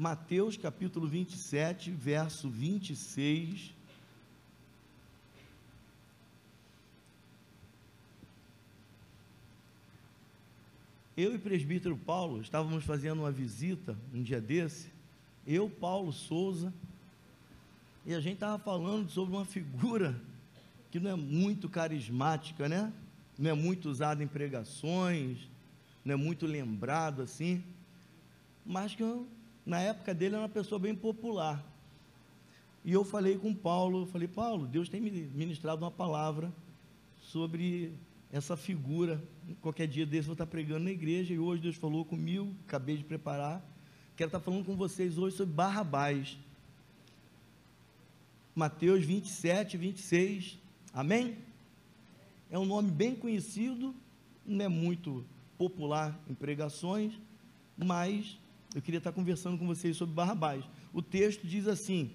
Mateus capítulo 27, verso 26. Eu e o presbítero Paulo estávamos fazendo uma visita um dia desse, eu, Paulo Souza, e a gente estava falando sobre uma figura que não é muito carismática, né? Não é muito usada em pregações, não é muito lembrado assim, mas que na época dele era uma pessoa bem popular. E eu falei com Paulo, falei, Paulo, Deus tem ministrado uma palavra sobre essa figura. Qualquer dia desse eu vou estar pregando na igreja e hoje Deus falou comigo, acabei de preparar. Quero estar falando com vocês hoje sobre Barrabás. Mateus 27, 26. Amém? É um nome bem conhecido, não é muito popular em pregações, mas eu queria estar conversando com vocês sobre Barrabás. O texto diz assim: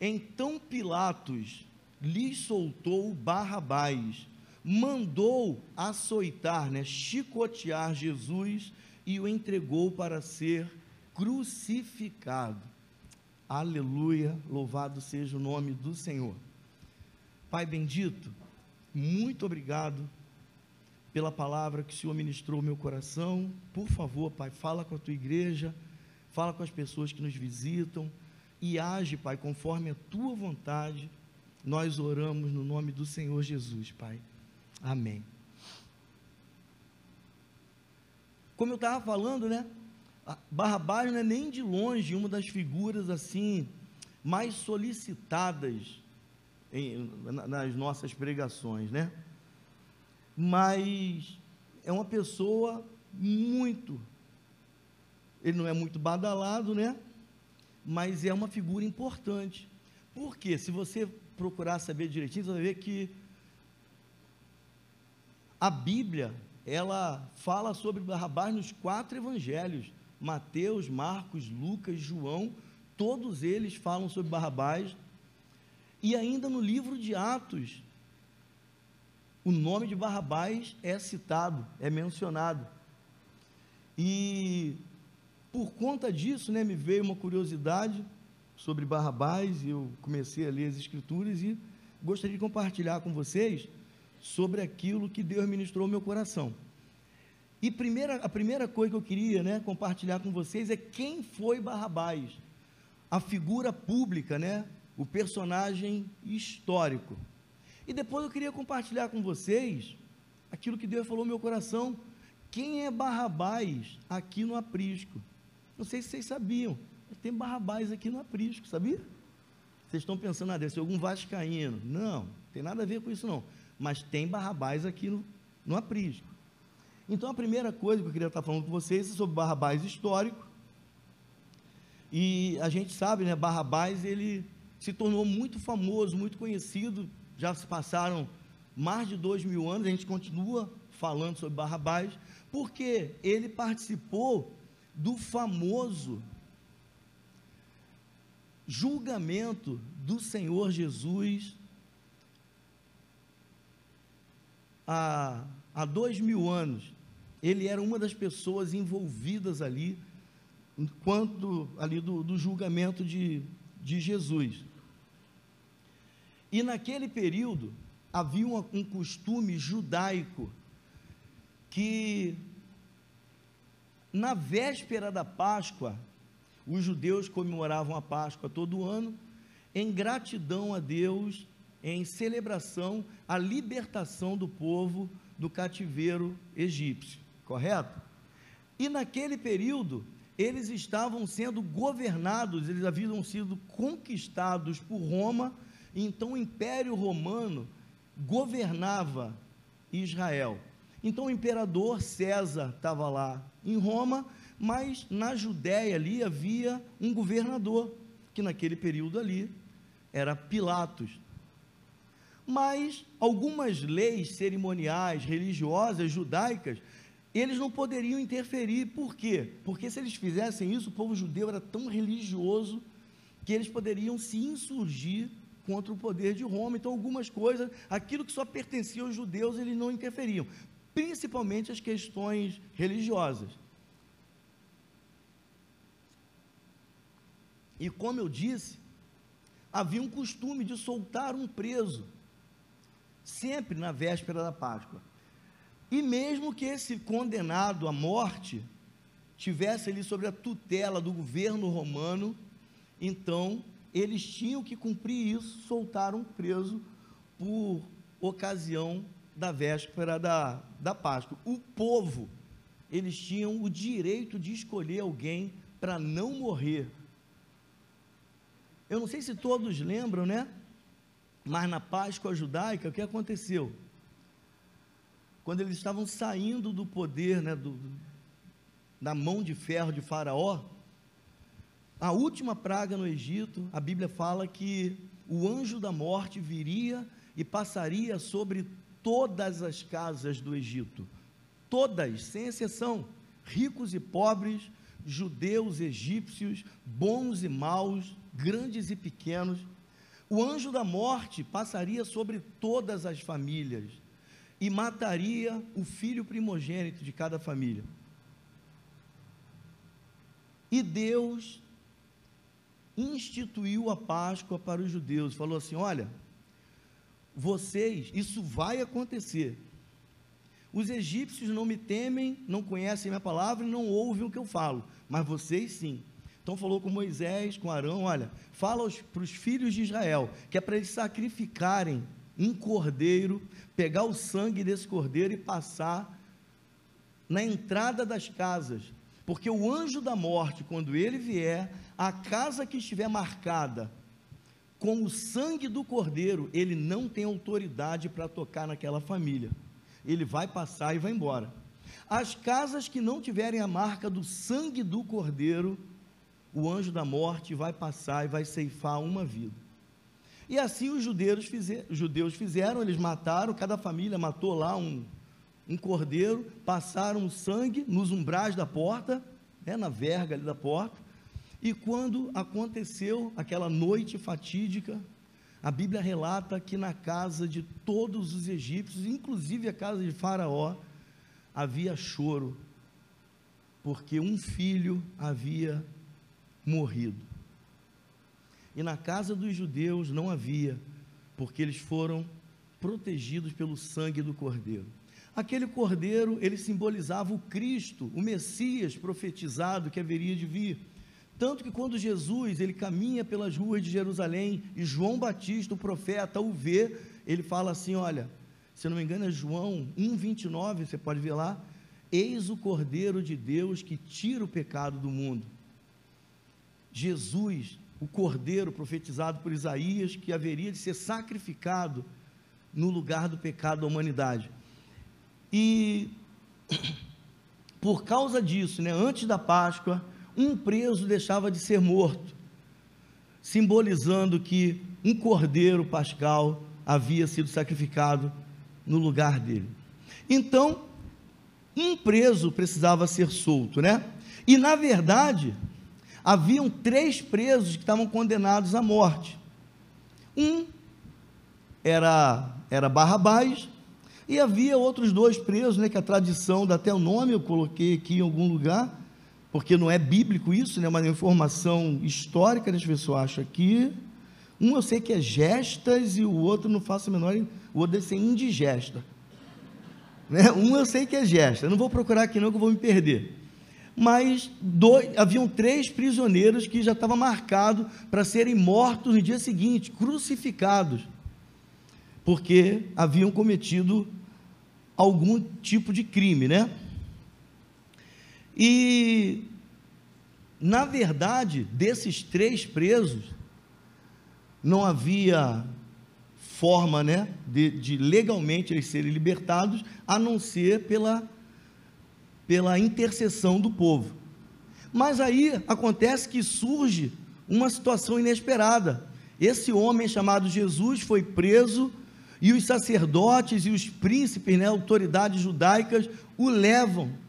Então Pilatos lhes soltou Barrabás, mandou açoitar, né, chicotear Jesus e o entregou para ser crucificado. Aleluia, louvado seja o nome do Senhor. Pai bendito, muito obrigado pela palavra que o Senhor ministrou ao meu coração. Por favor, Pai, fala com a tua igreja, fala com as pessoas que nos visitam e age, Pai, conforme a tua vontade. Nós oramos no nome do Senhor Jesus, Pai. Amém. Como eu estava falando, né? Barrabás não é nem de longe uma das figuras assim mais solicitadas em, nas nossas pregações, né? Mas é uma pessoa muito, ele não é muito badalado, né? Mas é uma figura importante. Por quê? Se você procurar saber direitinho, você vai ver que a Bíblia, ela fala sobre Barrabás nos quatro evangelhos: Mateus, Marcos, Lucas, João, todos eles falam sobre Barrabás. E ainda no livro de Atos, o nome de Barrabás é citado, é mencionado. E por conta disso, né, me veio uma curiosidade sobre Barrabás, e eu comecei a ler as escrituras e gostaria de compartilhar com vocês sobre aquilo que Deus ministrou ao meu coração. E primeira, a primeira coisa que eu queria né, compartilhar com vocês é quem foi Barrabás, a figura pública, né, o personagem histórico. E depois eu queria compartilhar com vocês aquilo que Deus falou no meu coração. Quem é Barrabás aqui no Aprisco? Não sei se vocês sabiam, mas tem Barrabás aqui no Aprisco, sabia? Vocês estão pensando, ah, deve ser algum vascaíno. Não, tem nada a ver com isso não mas tem Barrabás aqui no, no aprisco. Então a primeira coisa que eu queria estar falando com vocês é sobre Barrabás histórico. E a gente sabe, né, Barrabás ele se tornou muito famoso, muito conhecido. Já se passaram mais de dois mil anos, a gente continua falando sobre Barrabás, porque ele participou do famoso julgamento do Senhor Jesus há, há dois mil anos, ele era uma das pessoas envolvidas ali, enquanto ali do, do julgamento de, de Jesus. E naquele período havia um, um costume judaico que na véspera da Páscoa, os judeus comemoravam a Páscoa todo ano, em gratidão a Deus em celebração à libertação do povo do cativeiro egípcio, correto? E naquele período, eles estavam sendo governados, eles haviam sido conquistados por Roma, então o Império Romano governava Israel. Então o imperador César estava lá em Roma, mas na Judéia ali havia um governador, que naquele período ali era Pilatos. Mas algumas leis cerimoniais, religiosas, judaicas, eles não poderiam interferir. Por quê? Porque se eles fizessem isso, o povo judeu era tão religioso que eles poderiam se insurgir contra o poder de Roma. Então, algumas coisas, aquilo que só pertencia aos judeus, eles não interferiam, principalmente as questões religiosas. E como eu disse, havia um costume de soltar um preso, sempre na véspera da Páscoa. E mesmo que esse condenado à morte tivesse ali sobre a tutela do governo romano, então eles tinham que cumprir isso, soltar um preso por ocasião da véspera da, da Páscoa. O povo, eles tinham o direito de escolher alguém para não morrer. Eu não sei se todos lembram, né? Mas na Páscoa judaica, o que aconteceu? Quando eles estavam saindo do poder, né, do, da mão de ferro de Faraó, a última praga no Egito, a Bíblia fala que o anjo da morte viria e passaria sobre todas as casas do Egito, todas, sem exceção, ricos e pobres, judeus, egípcios, bons e maus, grandes e pequenos. O anjo da morte passaria sobre todas as famílias e mataria o filho primogênito de cada família. E Deus instituiu a Páscoa para os judeus, falou assim: olha, vocês, isso vai acontecer. Os egípcios não me temem, não conhecem minha palavra e não ouvem o que eu falo, mas vocês sim. Então falou com Moisés, com Arão, olha, fala para os filhos de Israel, que é para eles sacrificarem um cordeiro, pegar o sangue desse cordeiro e passar na entrada das casas, porque o anjo da morte, quando ele vier, a casa que estiver marcada com o sangue do cordeiro, ele não tem autoridade para tocar naquela família. Ele vai passar e vai embora. As casas que não tiverem a marca do sangue do cordeiro, o anjo da morte vai passar e vai ceifar uma vida. E assim os judeus, fizer, judeus fizeram, eles mataram, cada família matou lá um, um cordeiro, passaram o sangue nos umbrais da porta, né, na verga ali da porta, e quando aconteceu aquela noite fatídica, a Bíblia relata que na casa de todos os egípcios, inclusive a casa de Faraó, havia choro, porque um filho havia morrido. E na casa dos judeus não havia, porque eles foram protegidos pelo sangue do cordeiro. Aquele cordeiro, ele simbolizava o Cristo, o Messias profetizado que haveria de vir. Tanto que quando Jesus ele caminha pelas ruas de Jerusalém e João Batista, o profeta, o vê, ele fala assim: olha, se não me engano é João 1,29, você pode ver lá, eis o Cordeiro de Deus que tira o pecado do mundo. Jesus, o Cordeiro profetizado por Isaías, que haveria de ser sacrificado no lugar do pecado da humanidade. E por causa disso, né, antes da Páscoa, um preso deixava de ser morto, simbolizando que um cordeiro pascal havia sido sacrificado no lugar dele. Então, um preso precisava ser solto, né? E na verdade, haviam três presos que estavam condenados à morte. Um era era Barrabás e havia outros dois presos, né, que a tradição dá até o nome, eu coloquei aqui em algum lugar, porque não é bíblico isso, né? Uma informação histórica, ver se eu acho aqui. Um eu sei que é gestas e o outro não faço a menor, o outro deve ser indigesta. Né? Um eu sei que é gesta, eu não vou procurar aqui não que eu vou me perder. Mas dois, haviam três prisioneiros que já estava marcado para serem mortos no dia seguinte, crucificados, porque haviam cometido algum tipo de crime, né? E, na verdade, desses três presos, não havia forma né, de, de, legalmente eles serem libertados, a não ser pela, pela intercessão do povo. Mas aí acontece que surge uma situação inesperada. Esse homem chamado Jesus foi preso e os sacerdotes e os príncipes, né, autoridades judaicas, o levam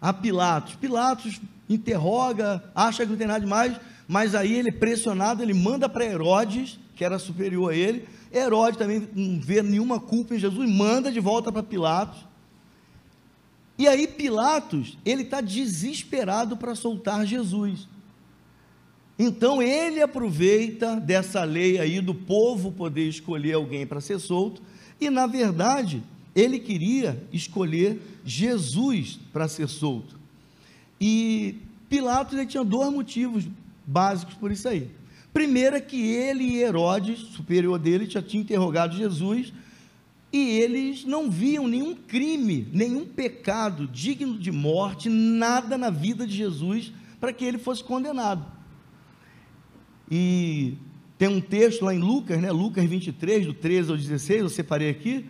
a Pilatos. Pilatos interroga, acha que não tem nada demais, mas aí ele, pressionado, ele manda para Herodes, que era superior a ele. Herodes também não vê nenhuma culpa em Jesus, manda de volta para Pilatos. E aí Pilatos, ele está desesperado para soltar Jesus. Então ele aproveita dessa lei aí do povo poder escolher alguém para ser solto, e na verdade, ele queria escolher Jesus para ser solto. E Pilatos ele tinha dois motivos básicos por isso aí. Primeiro é que ele e Herodes, superior dele, já tinham interrogado Jesus e eles não viam nenhum crime, nenhum pecado digno de morte, nada na vida de Jesus para que ele fosse condenado. E tem um texto lá em Lucas, né? Lucas 23, do 13 ao 16, eu separei aqui,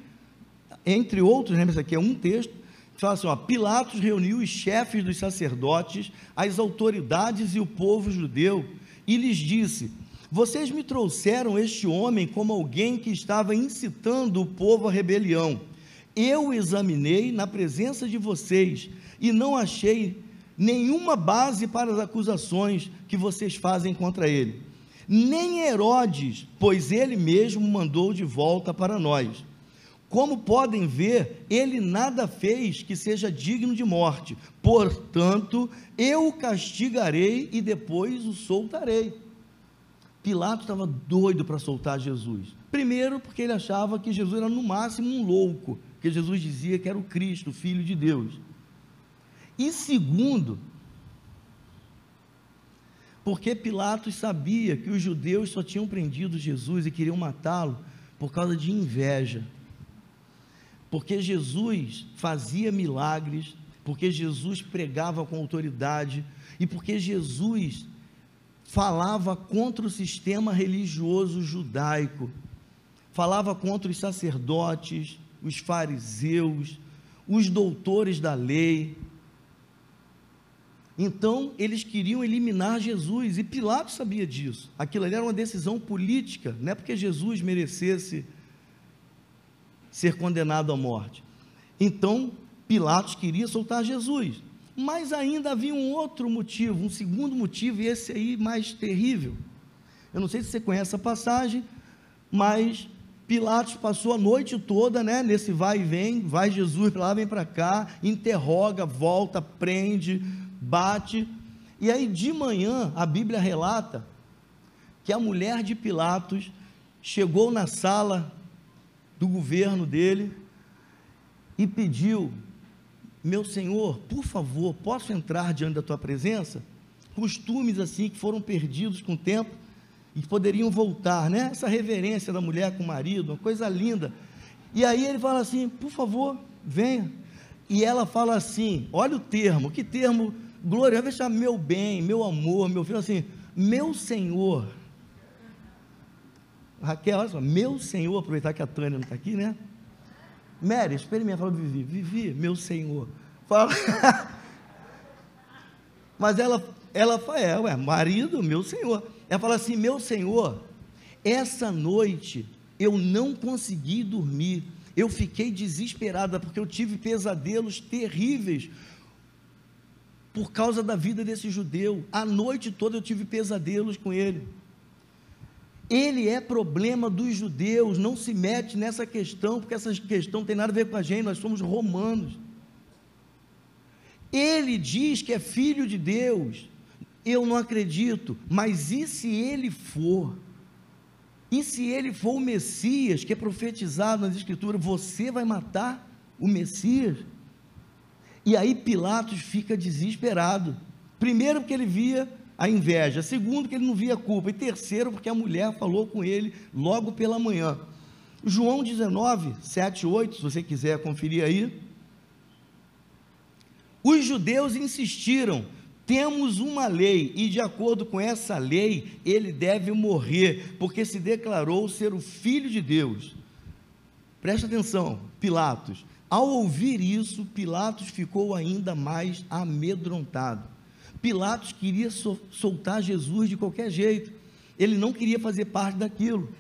entre outros, né? Esse aqui é um texto, que fala assim: ó, Pilatos reuniu os chefes dos sacerdotes, as autoridades e o povo judeu, e lhes disse: Vocês me trouxeram este homem como alguém que estava incitando o povo à rebelião. Eu o examinei na presença de vocês e não achei nenhuma base para as acusações que vocês fazem contra ele nem Herodes, pois ele mesmo mandou de volta para nós. Como podem ver, ele nada fez que seja digno de morte, portanto, eu o castigarei e depois o soltarei. Pilatos estava doido para soltar Jesus. Primeiro, porque ele achava que Jesus era no máximo um louco, porque Jesus dizia que era o Cristo, o Filho de Deus. E segundo, porque Pilatos sabia que os judeus só tinham prendido Jesus e queriam matá-lo por causa de inveja. Porque Jesus fazia milagres, porque Jesus pregava com autoridade e porque Jesus falava contra o sistema religioso judaico, falava contra os sacerdotes, os fariseus, os doutores da lei, então, eles queriam eliminar Jesus, e Pilatos sabia disso. Aquilo ali era uma decisão política, não é porque Jesus merecesse ser condenado à morte. Então, Pilatos queria soltar Jesus. Mas ainda havia um outro motivo, um segundo motivo, e esse aí mais terrível. Eu não sei se você conhece a passagem, mas Pilatos passou a noite toda, né, nesse vai e vem, vai Jesus lá, vem para cá, interroga, volta, prende, bate. E aí de manhã a Bíblia relata que a mulher de Pilatos chegou na sala do governo dele e pediu: Meu senhor, por favor, posso entrar diante da tua presença? Costumes assim que foram perdidos com o tempo e poderiam voltar, né? Essa reverência da mulher com o marido, uma coisa linda. E aí ele fala assim: Por favor, venha. E ela fala assim: Olha o termo, que termo vai chamar meu bem, meu amor, meu filho, assim, meu Senhor. Raquel, olha só, meu Senhor, aproveitar que a Tânia não está aqui, né? Mary, experimenta, fala, Vivi, Vivi, meu Senhor. Fala. Mas ela, ela fala, é, ué, marido, meu Senhor. Ela fala assim, meu Senhor, essa noite eu não consegui dormir, eu fiquei desesperada, porque eu tive pesadelos terríveis, por causa da vida desse judeu. A noite toda eu tive pesadelos com ele. Ele é problema dos judeus, não se mete nessa questão, porque essa questão tem nada a ver com a gente, nós somos romanos. Ele diz que é filho de Deus, eu não acredito, mas e se ele for? E se ele for o Messias, que é profetizado nas Escrituras, você vai matar o Messias? E aí Pilatos fica desesperado. Primeiro, porque ele via a inveja. Segundo, que ele não via culpa. E terceiro, porque a mulher falou com ele logo pela manhã. João 19, 7 8, se você quiser conferir aí. Os judeus insistiram: temos uma lei, e de acordo com essa lei, ele deve morrer, porque se declarou ser o filho de Deus. Presta atenção, Pilatos. Ao ouvir isso, Pilatos ficou ainda mais amedrontado. Pilatos queria soltar Jesus de qualquer jeito, ele não queria fazer parte daquilo,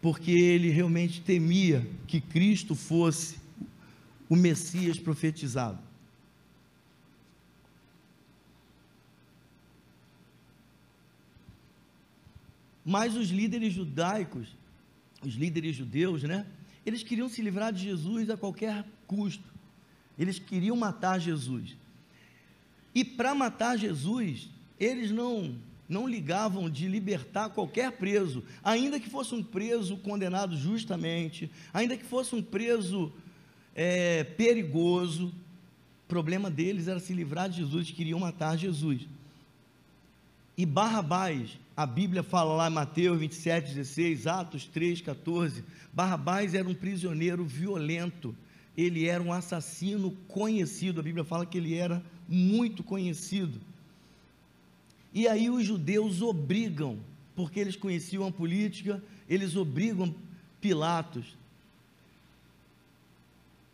porque ele realmente temia que Cristo fosse o Messias profetizado. Mas os líderes judaicos os líderes judeus, né? Eles queriam se livrar de Jesus a qualquer custo. Eles queriam matar Jesus. E para matar Jesus, eles não não ligavam de libertar qualquer preso, ainda que fosse um preso condenado justamente, ainda que fosse um preso é, perigoso. O problema deles era se livrar de Jesus, queriam matar Jesus. E Barrabás, a Bíblia fala lá em Mateus 27, 16, Atos 3, 14. Barrabás era um prisioneiro violento, ele era um assassino conhecido, a Bíblia fala que ele era muito conhecido. E aí os judeus obrigam, porque eles conheciam a política, eles obrigam Pilatos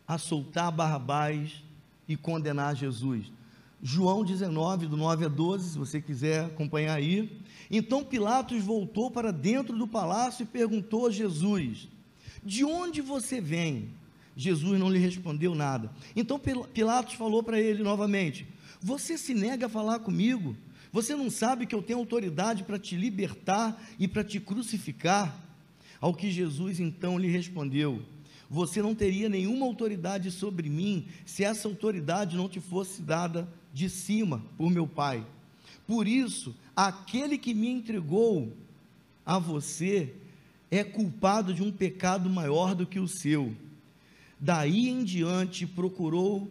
a soltar Barrabás e condenar Jesus. João 19, do 9 a 12, se você quiser acompanhar aí. Então Pilatos voltou para dentro do palácio e perguntou a Jesus: De onde você vem? Jesus não lhe respondeu nada. Então Pilatos falou para ele novamente: Você se nega a falar comigo? Você não sabe que eu tenho autoridade para te libertar e para te crucificar? Ao que Jesus então lhe respondeu: Você não teria nenhuma autoridade sobre mim se essa autoridade não te fosse dada de cima por meu Pai. Por isso, aquele que me entregou a você é culpado de um pecado maior do que o seu. Daí em diante procurou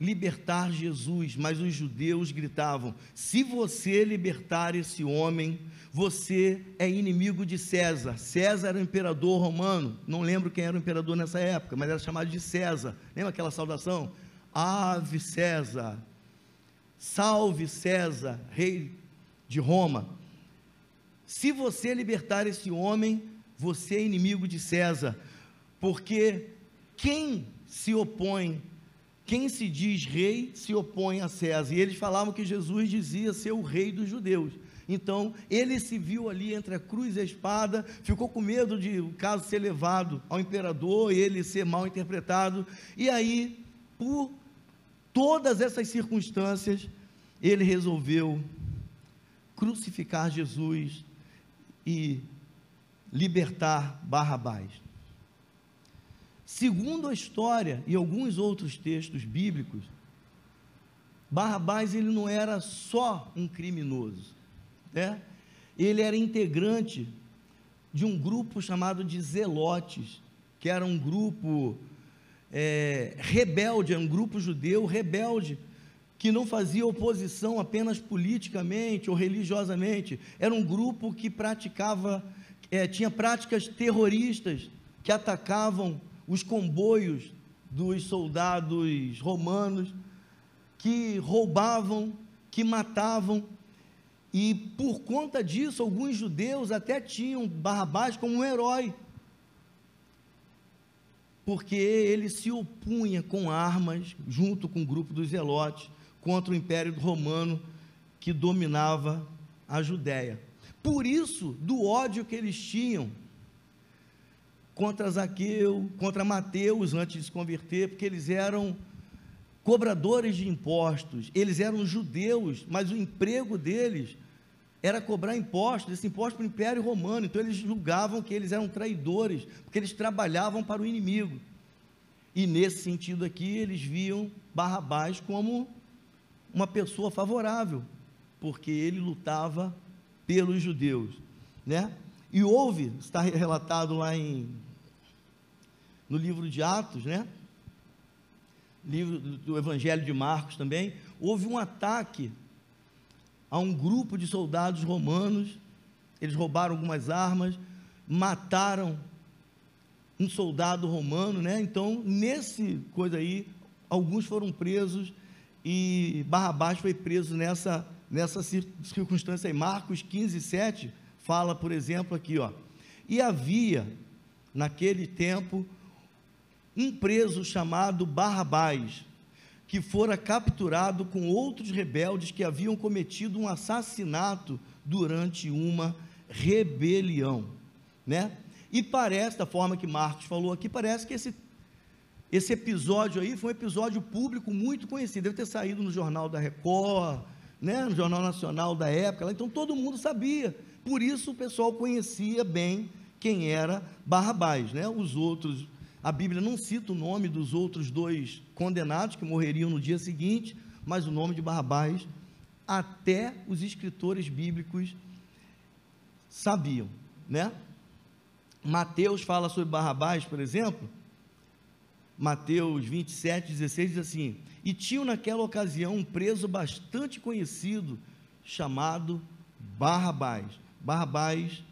libertar Jesus, mas os judeus gritavam: se você libertar esse homem, você é inimigo de César. César era o imperador romano, não lembro quem era o imperador nessa época, mas era chamado de César. Lembra aquela saudação? Ave César, salve César, rei de Roma. Se você libertar esse homem, você é inimigo de César, porque quem se opõe quem se diz rei se opõe a César. E eles falavam que Jesus dizia ser o rei dos judeus. Então, ele se viu ali entre a cruz e a espada, ficou com medo de o caso ser levado ao imperador e ele ser mal interpretado. E aí, por todas essas circunstâncias, ele resolveu crucificar Jesus e libertar Barrabás. Segundo a história e alguns outros textos bíblicos, Barrabás ele não era só um criminoso, né? Ele era integrante de um grupo chamado de Zelotes, que era um grupo é, rebelde, um grupo judeu rebelde, que não fazia oposição apenas politicamente ou religiosamente, era um grupo que praticava, é, tinha práticas terroristas, que atacavam os comboios dos soldados romanos que roubavam, que matavam, e por conta disso, alguns judeus até tinham Barrabás como um herói, porque ele se opunha com armas, junto com o grupo dos zelotes, contra o Império Romano que dominava a Judéia. Por isso, do ódio que eles tinham contra Zaqueu, contra Mateus antes de se converter, porque eles eram cobradores de impostos, eles eram judeus, mas o emprego deles era cobrar impostos, esse imposto para o Império Romano, então eles julgavam que eles eram traidores, porque eles trabalhavam para o inimigo. E nesse sentido aqui, eles viam Barrabás como uma pessoa favorável, porque ele lutava pelos judeus, né? E houve, está relatado lá em no livro de Atos, né? Livro do Evangelho de Marcos também, houve um ataque a um grupo de soldados romanos. Eles roubaram algumas armas, mataram um soldado romano, né? Então, nesse coisa aí, alguns foram presos e Barrabás foi preso nessa nessa circunstância aí. Marcos 15, 7 fala, por exemplo, aqui, ó. E havia naquele tempo um preso chamado Barrabás, que fora capturado com outros rebeldes que haviam cometido um assassinato durante uma rebelião, né? E parece, da forma que Marcos falou aqui, parece que esse, esse episódio aí foi um episódio público muito conhecido, deve ter saído no Jornal da Record, né, no Jornal Nacional da época, então todo mundo sabia, por isso o pessoal conhecia bem quem era Barrabás, né? Os outros a Bíblia não cita o nome dos outros dois condenados que morreriam no dia seguinte, mas o nome de Barrabás até os escritores bíblicos sabiam, né? Mateus fala sobre Barrabás, por exemplo, Mateus 27, 16 diz assim: E tinham naquela ocasião um preso bastante conhecido, chamado Barrabás. Barrabás,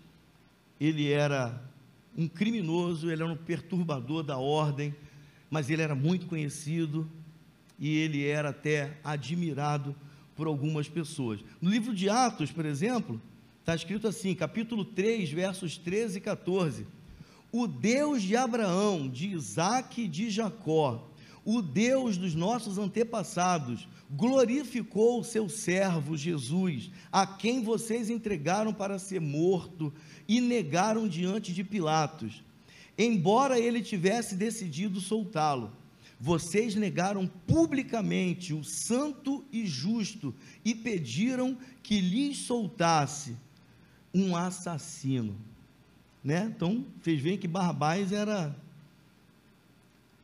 ele era um criminoso, ele era um perturbador da ordem, mas ele era muito conhecido e ele era até admirado por algumas pessoas. No livro de Atos, por exemplo, está escrito assim, capítulo 3, versos 13 e 14: O Deus de Abraão, de Isaac e de Jacó, o Deus dos nossos antepassados, glorificou o seu servo Jesus, a quem vocês entregaram para ser morto e negaram diante de Pilatos. Embora ele tivesse decidido soltá-lo, vocês negaram publicamente o santo e justo e pediram que lhes soltasse um assassino. Né? Então, vocês veem que Barrabás era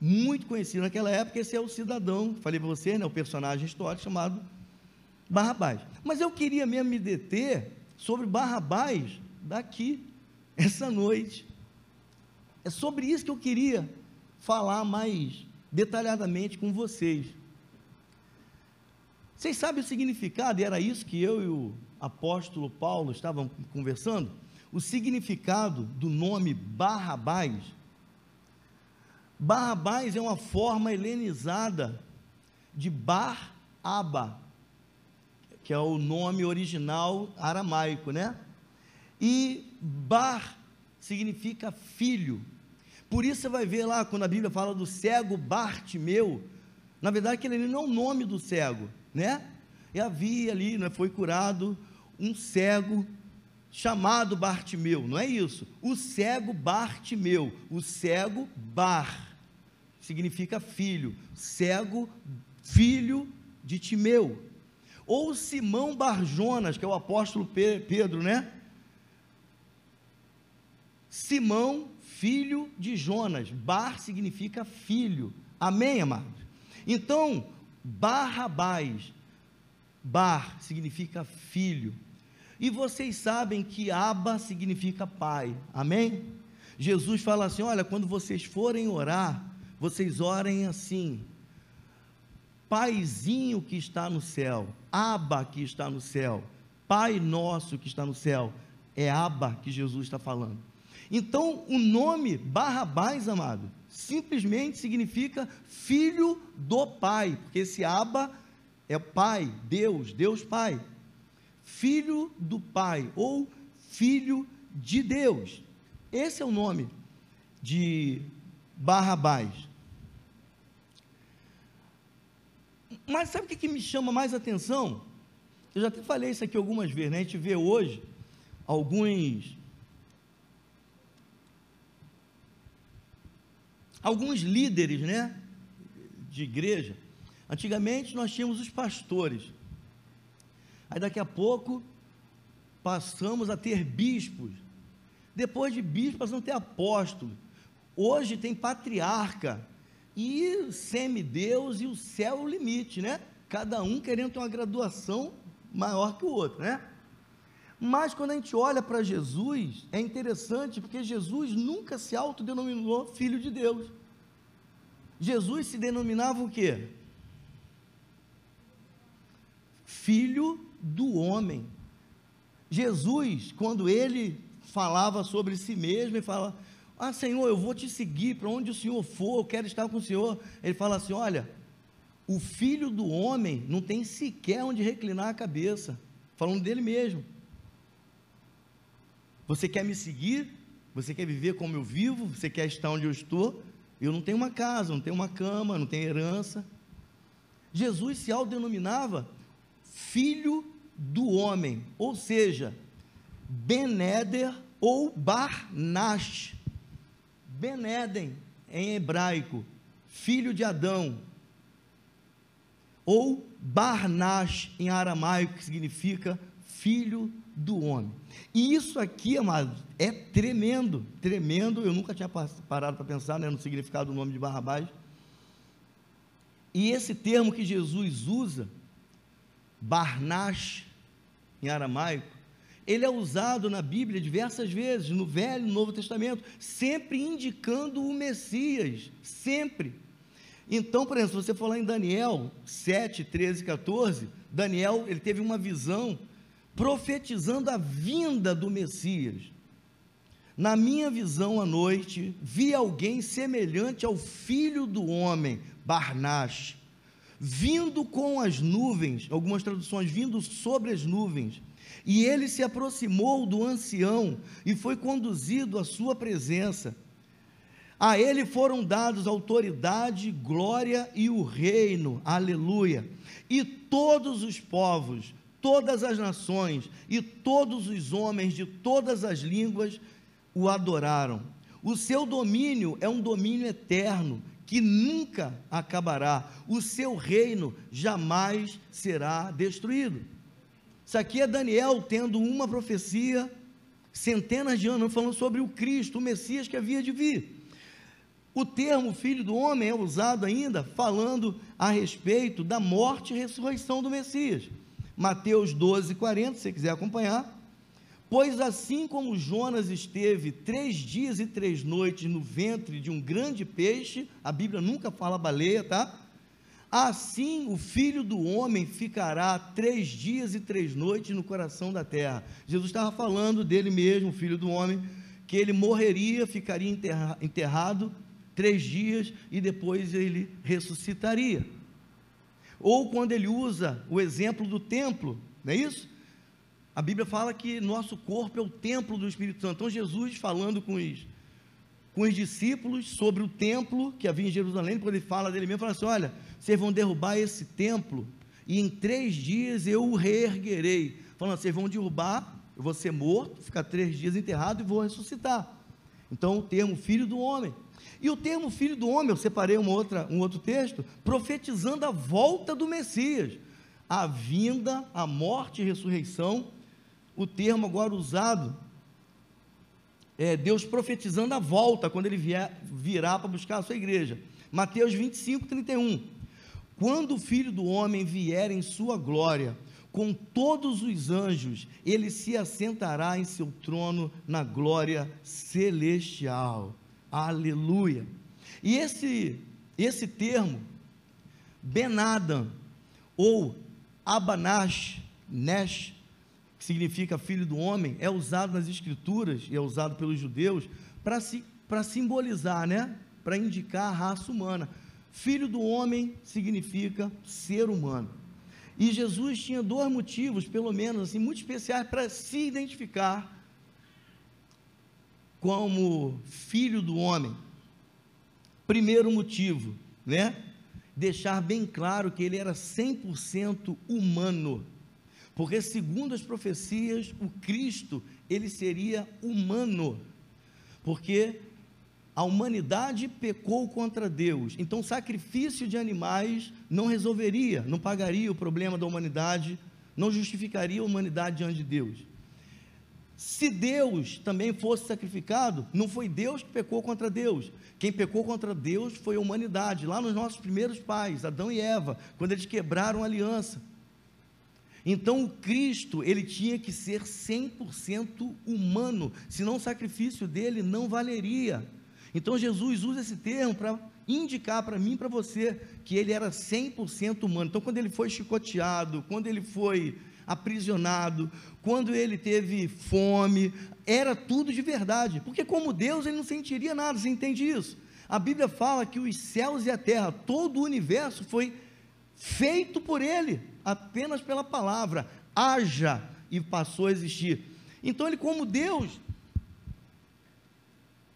muito conhecido naquela época. Esse é o cidadão, falei para você, né, o personagem histórico chamado Barrabás. Mas eu queria mesmo me deter sobre Barrabás daqui, essa noite. É sobre isso que eu queria falar mais detalhadamente com vocês. Vocês sabem o significado, e era isso que eu e o apóstolo Paulo estavam conversando? O significado do nome Barrabás Barrabás é uma forma helenizada de Bar-Aba, que é o nome original aramaico, né? E Bar significa filho. Por isso você vai ver lá, quando a Bíblia fala do cego Bartimeu, na verdade aquele não é o nome do cego, né? E havia ali, né, foi curado um cego chamado Bartimeu, não é isso? O cego Bartimeu, o cego Bar significa filho, cego, filho de Timeu. Ou Simão Barjonas, que é o apóstolo Pedro, né? Simão, filho de Jonas. Bar significa filho. Amém, amado? Então, Barrabás, Bar significa filho. E vocês sabem que Aba significa pai. Amém? Jesus fala assim: olha, quando vocês forem orar, vocês orem assim: Paizinho que está no céu, Aba que está no céu, Pai nosso que está no céu, é Aba que Jesus está falando. Então, o nome Barrabás, amado, simplesmente significa filho do Pai, porque esse Aba é Pai, Deus, Deus Pai. Filho do Pai, ou filho de Deus. Esse é o nome de Barrabás. Mas sabe o que, que me chama mais atenção? Eu já até falei isso aqui algumas vezes, né? A gente vê hoje alguns alguns líderes, né, de igreja. Antigamente nós tínhamos os pastores. Aí daqui a pouco passamos a ter bispos. Depois de bispos a ter apóstolos. Hoje tem patriarca e semideus e o céu o limite, né? Cada um querendo ter uma graduação maior que o outro, né? Mas quando a gente olha para Jesus, é interessante porque Jesus nunca se autodenominou filho de Deus. Jesus se denominava o quê? Filho do homem. Jesus, quando ele falava sobre si mesmo, ele fala: ah, Senhor, eu vou te seguir para onde o Senhor for, eu quero estar com o Senhor. Ele fala assim: Olha, o filho do homem não tem sequer onde reclinar a cabeça, falando dele mesmo. Você quer me seguir? Você quer viver como eu vivo? Você quer estar onde eu estou? Eu não tenho uma casa, não tenho uma cama, não tenho herança. Jesus se autodenominava filho do homem, ou seja, Benéder ou Barnash Ben em hebraico, filho de Adão, ou Barnash em aramaico, que significa filho do homem. E isso aqui, amado, é tremendo, tremendo. Eu nunca tinha parado para pensar né, no significado do nome de Barrabás. E esse termo que Jesus usa Barnash, em aramaico, ele é usado na Bíblia diversas vezes, no Velho e no Novo Testamento, sempre indicando o Messias, sempre. Então, por exemplo, se você falar em Daniel 7, 13 e 14, Daniel, ele teve uma visão profetizando a vinda do Messias. Na minha visão à noite, vi alguém semelhante ao filho do homem, Barnash, vindo com as nuvens, algumas traduções, vindo sobre as nuvens. E ele se aproximou do ancião e foi conduzido à sua presença. A ele foram dados autoridade, glória e o reino, aleluia. E todos os povos, todas as nações e todos os homens de todas as línguas o adoraram. O seu domínio é um domínio eterno que nunca acabará. O seu reino jamais será destruído. Isso aqui é Daniel tendo uma profecia, centenas de anos, falando sobre o Cristo, o Messias que havia de vir. O termo filho do homem é usado ainda falando a respeito da morte e ressurreição do Messias. Mateus 12, 40, se você quiser acompanhar. Pois assim como Jonas esteve três dias e três noites no ventre de um grande peixe, a Bíblia nunca fala baleia, tá? Assim o filho do homem ficará três dias e três noites no coração da terra. Jesus estava falando dele mesmo, o filho do homem, que ele morreria, ficaria enterrado três dias e depois ele ressuscitaria. Ou quando ele usa o exemplo do templo, não é isso? A Bíblia fala que nosso corpo é o templo do Espírito Santo. Então, Jesus falando com os, com os discípulos sobre o templo que havia em Jerusalém, quando ele fala dele mesmo, fala assim: Olha, vocês vão derrubar esse templo e em três dias eu o reerguerei. Falando, vocês vão derrubar, eu vou ser morto, ficar três dias enterrado e vou ressuscitar. Então, o termo filho do homem. E o termo filho do homem, eu separei uma outra, um outro texto, profetizando a volta do Messias, a vinda, a morte e ressurreição o termo agora usado é Deus profetizando a volta, quando ele vier, virá para buscar a sua igreja. Mateus 25, 31. Quando o filho do homem vier em sua glória, com todos os anjos, ele se assentará em seu trono na glória celestial. Aleluia. E esse, esse termo, Benadam, ou Abanash, Nesh, que significa filho do homem, é usado nas escrituras e é usado pelos judeus para si, simbolizar, né? Para indicar a raça humana. Filho do homem significa ser humano. E Jesus tinha dois motivos, pelo menos assim, muito especiais para se identificar como filho do homem. Primeiro motivo, né? Deixar bem claro que ele era 100% humano. Porque segundo as profecias, o Cristo, ele seria humano. Porque a humanidade pecou contra Deus. Então, sacrifício de animais não resolveria, não pagaria o problema da humanidade, não justificaria a humanidade diante de Deus. Se Deus também fosse sacrificado, não foi Deus que pecou contra Deus. Quem pecou contra Deus foi a humanidade, lá nos nossos primeiros pais, Adão e Eva, quando eles quebraram a aliança. Então o Cristo, ele tinha que ser 100% humano, senão o sacrifício dele não valeria. Então Jesus usa esse termo para indicar para mim e para você que ele era 100% humano. Então quando ele foi chicoteado, quando ele foi aprisionado, quando ele teve fome, era tudo de verdade, porque como Deus ele não sentiria nada, você entende isso? A Bíblia fala que os céus e a terra, todo o universo foi feito por ele apenas pela palavra, haja e passou a existir. Então ele, como Deus,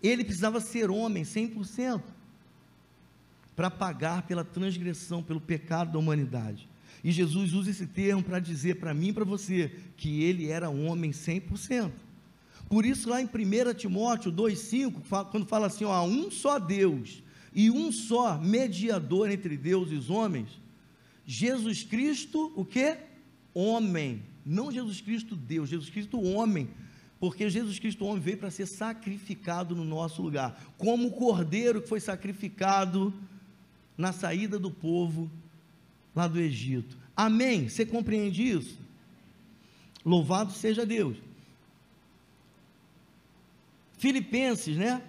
ele precisava ser homem 100% para pagar pela transgressão, pelo pecado da humanidade. E Jesus usa esse termo para dizer para mim e para você que ele era homem 100%. Por isso, lá em 1 Timóteo 2,5, quando fala assim: ó, há um só Deus e um só mediador entre Deus e os homens, Jesus Cristo, o que? Homem. Não Jesus Cristo Deus, Jesus Cristo homem. Porque Jesus Cristo homem veio para ser sacrificado no nosso lugar. Como o cordeiro que foi sacrificado na saída do povo lá do Egito. Amém? Você compreende isso? Louvado seja Deus. Filipenses, né?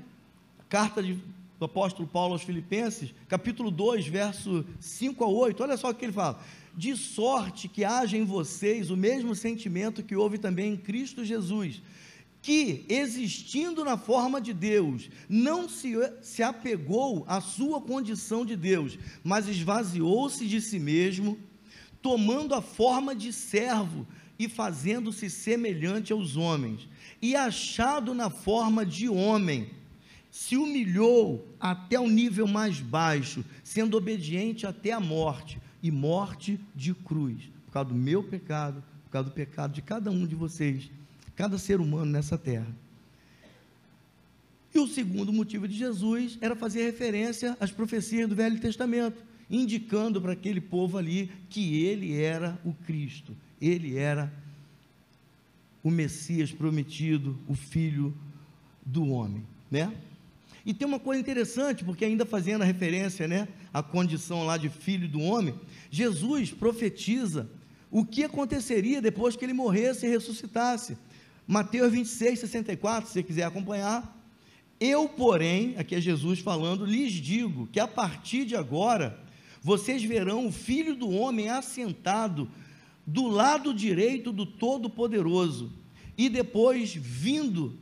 Carta de, do apóstolo Paulo aos Filipenses, capítulo 2, verso 5 a 8. Olha só o que ele fala: De sorte que haja em vocês o mesmo sentimento que houve também em Cristo Jesus, que, existindo na forma de Deus, não se, se apegou à sua condição de Deus, mas esvaziou-se de si mesmo, tomando a forma de servo e fazendo-se semelhante aos homens, e achado na forma de homem, se humilhou até o nível mais baixo, sendo obediente até a morte, e morte de cruz, por causa do meu pecado, por causa do pecado de cada um de vocês, cada ser humano nessa terra. E o segundo motivo de Jesus era fazer referência às profecias do Velho Testamento, indicando para aquele povo ali que ele era o Cristo, ele era o Messias prometido, o Filho do homem, né? E tem uma coisa interessante, porque ainda fazendo a referência, né, à condição lá de filho do homem, Jesus profetiza o que aconteceria depois que ele morresse e ressuscitasse. Mateus 26, 64, se você quiser acompanhar. Eu, porém, aqui é Jesus falando, lhes digo que a partir de agora vocês verão o filho do homem assentado do lado direito do Todo-Poderoso, e depois vindo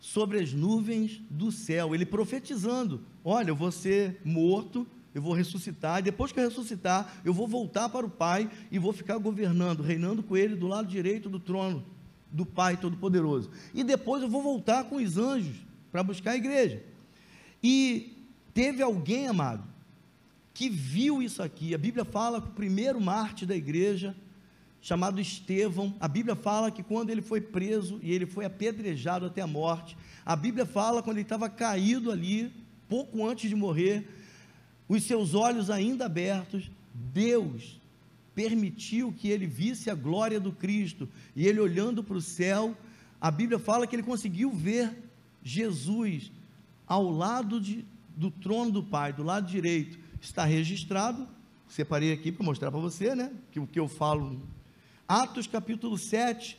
sobre as nuvens do céu, ele profetizando: Olha, eu vou ser morto, eu vou ressuscitar, e depois que eu ressuscitar, eu vou voltar para o Pai e vou ficar governando, reinando com ele do lado direito do trono do Pai Todo-Poderoso. E depois eu vou voltar com os anjos para buscar a igreja. E teve alguém, amado, que viu isso aqui. A Bíblia fala que o primeiro Marte da igreja chamado Estevão. A Bíblia fala que quando ele foi preso e ele foi apedrejado até a morte, a Bíblia fala quando ele estava caído ali, pouco antes de morrer, os seus olhos ainda abertos, Deus permitiu que ele visse a glória do Cristo, e ele olhando para o céu, a Bíblia fala que ele conseguiu ver Jesus ao lado de, do trono do Pai, do lado direito, está registrado, separei aqui para mostrar para você, né, que o que eu falo Atos capítulo 7,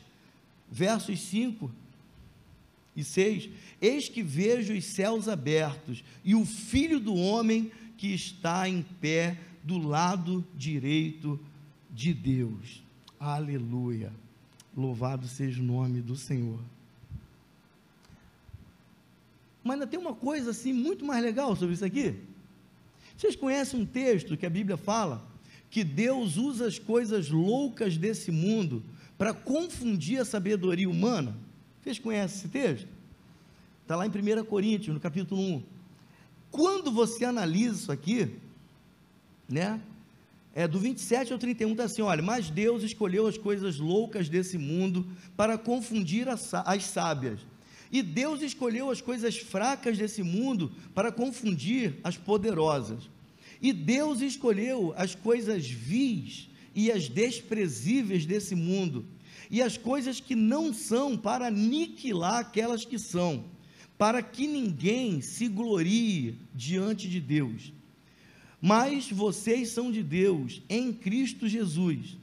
versos 5 e 6. Eis que vejo os céus abertos e o filho do homem que está em pé do lado direito de Deus. Aleluia. Louvado seja o nome do Senhor. Mas ainda tem uma coisa assim muito mais legal sobre isso aqui. Vocês conhecem um texto que a Bíblia fala que Deus usa as coisas loucas desse mundo para confundir a sabedoria humana? Vocês conhecem esse texto? Está lá em 1 Coríntios, no capítulo 1. Quando você analisa isso aqui, né? É, do 27 ao 31 está assim: olha, mas Deus escolheu as coisas loucas desse mundo para confundir as, as sábias. E Deus escolheu as coisas fracas desse mundo para confundir as poderosas. E Deus escolheu as coisas vis e as desprezíveis desse mundo, e as coisas que não são, para aniquilar aquelas que são, para que ninguém se glorie diante de Deus. Mas vocês são de Deus em Cristo Jesus,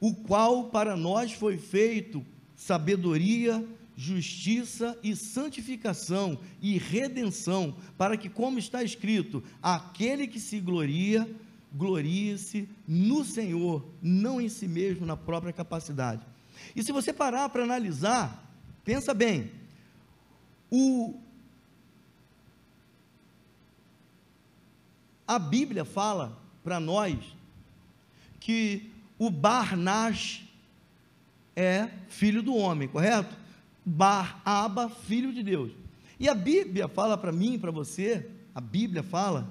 o qual para nós foi feito sabedoria, justiça e santificação e redenção, para que, como está escrito, aquele que se gloria, glorie-se no Senhor, não em si mesmo, na própria capacidade. E se você parar para analisar, pensa bem, o a Bíblia fala para nós que o Barnás é filho do homem, correto? Bar Aba, filho de Deus. E a Bíblia fala para mim para você, a Bíblia fala,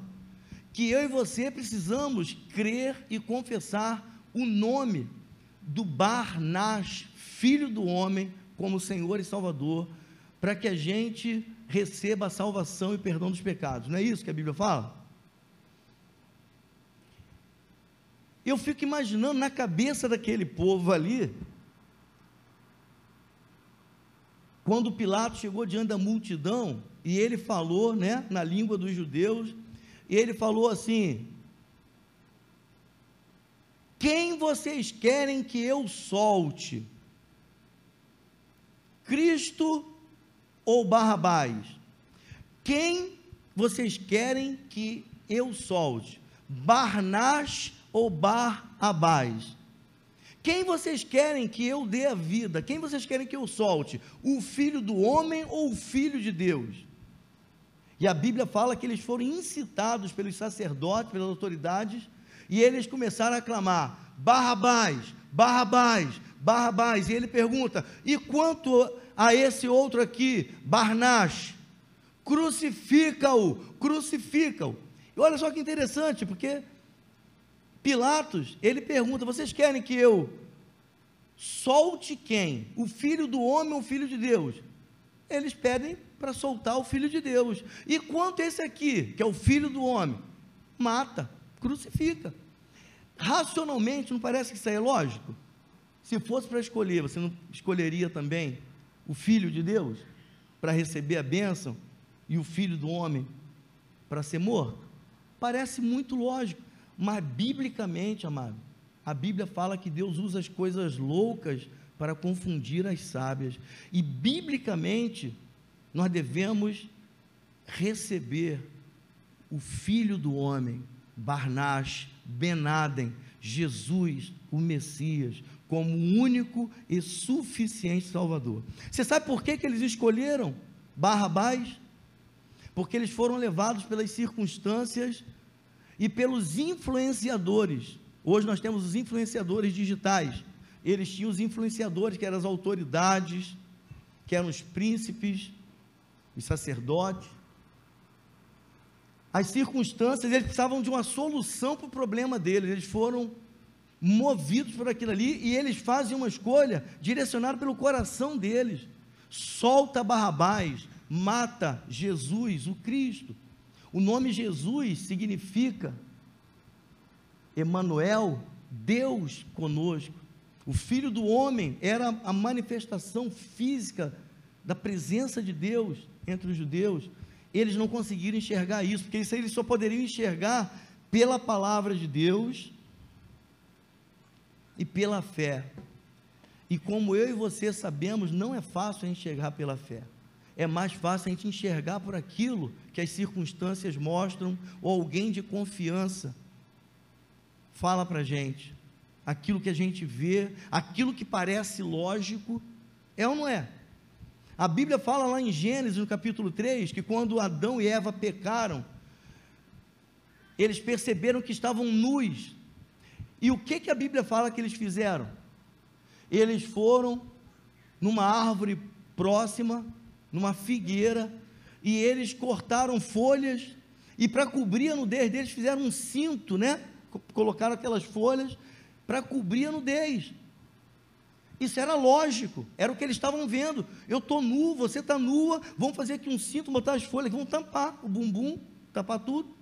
que eu e você precisamos crer e confessar o nome do Barnás, filho do homem, como Senhor e Salvador, para que a gente receba a salvação e perdão dos pecados. Não é isso que a Bíblia fala? Eu fico imaginando na cabeça daquele povo ali, quando Pilatos chegou diante da multidão e ele falou, né, na língua dos judeus, e ele falou assim: Quem vocês querem que eu solte? Cristo ou Barrabás? Quem vocês querem que eu solte? Barnás ou Barrabás? Quem vocês querem que eu dê a vida? Quem vocês querem que eu solte? O filho do homem ou o filho de Deus? E a Bíblia fala que eles foram incitados pelos sacerdotes, pelas autoridades, e eles começaram a clamar: Barrabás, Barrabás, Barrabás. E ele pergunta: E quanto a esse outro aqui, Barnás? Crucifica-o, crucifica-o. E olha só que interessante, porque Pilatos, ele pergunta: Vocês querem que eu solte quem? O filho do homem ou o filho de Deus? Eles pedem para soltar o filho de Deus. E quanto esse aqui, que é o filho do homem, mata, crucifica. Racionalmente, não parece que isso é lógico? Se fosse para escolher, você não escolheria também o filho de Deus para receber a bênção e o filho do homem para ser morto? Parece muito lógico, mas biblicamente, amado, a Bíblia fala que Deus usa as coisas loucas para confundir as sábias. E biblicamente, nós devemos receber o Filho do Homem, Barnás, Benaden, Jesus, o Messias, como único e suficiente Salvador. Você sabe por que, que eles escolheram Barrabás? Porque eles foram levados pelas circunstâncias e pelos influenciadores. Hoje nós temos os influenciadores digitais. Eles tinham os influenciadores, que eram as autoridades, que eram os príncipes, os sacerdotes. As circunstâncias, eles precisavam de uma solução para o problema deles. Eles foram movidos por aquilo ali e eles fazem uma escolha direcionada pelo coração deles. Solta Barrabás, mata Jesus, o Cristo. O nome Jesus significa Emanuel, Deus conosco. O filho do homem era a manifestação física da presença de Deus entre os judeus, eles não conseguiram enxergar isso, porque isso eles só poderiam enxergar pela palavra de Deus e pela fé. E como eu e você sabemos, não é fácil enxergar pela fé. É mais fácil a gente enxergar por aquilo que as circunstâncias mostram, ou alguém de confiança fala para a gente. Aquilo que a gente vê, aquilo que parece lógico, é ou não é? A Bíblia fala lá em Gênesis, no capítulo 3, que quando Adão e Eva pecaram, eles perceberam que estavam nus. E o que, que a Bíblia fala que eles fizeram? Eles foram numa árvore próxima, numa figueira, e eles cortaram folhas, e para cobrir a nudez deles, fizeram um cinto, né? Colocaram aquelas folhas para cobrir a nudez. Isso era lógico, era o que eles estavam vendo. Eu estou nu, você está nua, vamos fazer aqui um cinto, botar as folhas, vamos tampar o bumbum, tampar tudo.